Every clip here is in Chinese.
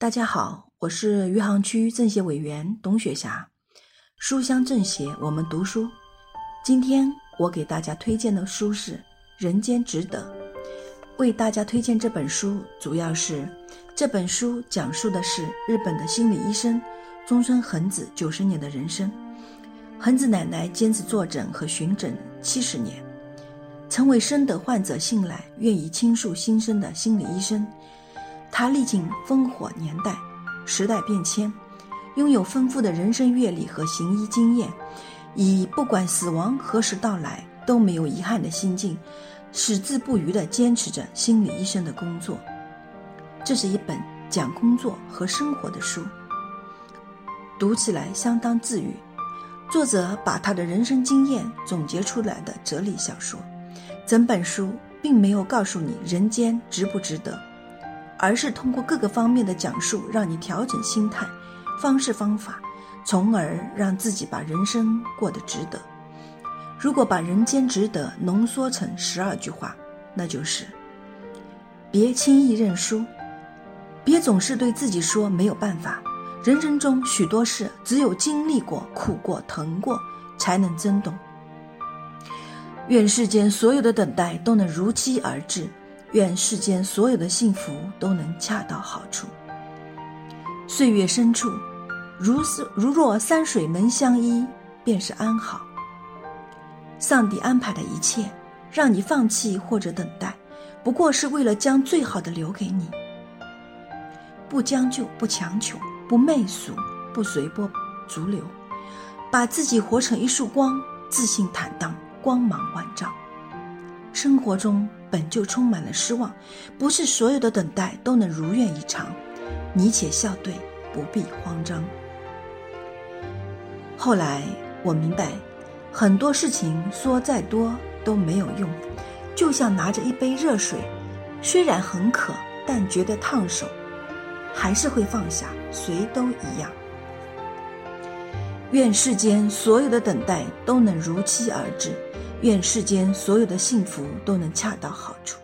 大家好，我是余杭区政协委员董雪霞。书香政协，我们读书。今天我给大家推荐的书是《人间值得》。为大家推荐这本书，主要是这本书讲述的是日本的心理医生中村恒子九十年的人生。恒子奶奶坚持坐诊和巡诊七十年，成为深得患者信赖、愿意倾诉心声的心理医生。他历经烽火年代、时代变迁，拥有丰富的人生阅历和行医经验，以不管死亡何时到来都没有遗憾的心境，矢志不渝地坚持着心理医生的工作。这是一本讲工作和生活的书，读起来相当治愈。作者把他的人生经验总结出来的哲理小说，整本书并没有告诉你人间值不值得。而是通过各个方面的讲述，让你调整心态、方式方法，从而让自己把人生过得值得。如果把人间值得浓缩成十二句话，那就是：别轻易认输，别总是对自己说没有办法。人生中许多事，只有经历过、苦过、疼过，才能真懂。愿世间所有的等待都能如期而至。愿世间所有的幸福都能恰到好处。岁月深处，如是如若山水能相依，便是安好。上帝安排的一切，让你放弃或者等待，不过是为了将最好的留给你。不将就，不强求，不媚俗，不随波逐流，把自己活成一束光，自信坦荡，光芒万丈。生活中本就充满了失望，不是所有的等待都能如愿以偿。你且笑对，不必慌张。后来我明白，很多事情说再多都没有用，就像拿着一杯热水，虽然很渴，但觉得烫手，还是会放下，谁都一样。愿世间所有的等待都能如期而至。愿世间所有的幸福都能恰到好处。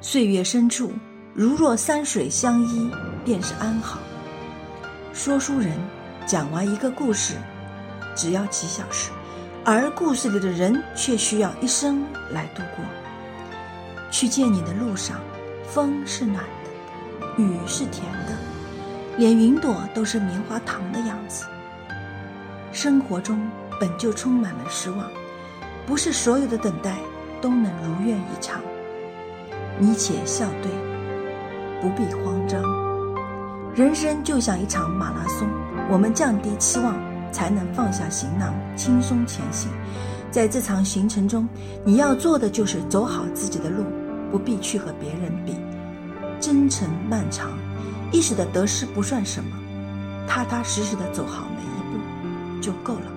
岁月深处，如若山水相依，便是安好。说书人讲完一个故事，只要几小时，而故事里的人却需要一生来度过。去见你的路上，风是暖的，雨是甜的，连云朵都是棉花糖的样子。生活中本就充满了失望。不是所有的等待都能如愿以偿，你且笑对，不必慌张。人生就像一场马拉松，我们降低期望，才能放下行囊，轻松前行。在这场行程中，你要做的就是走好自己的路，不必去和别人比。征程漫长，一时的得失不算什么，踏踏实实的走好每一步就够了。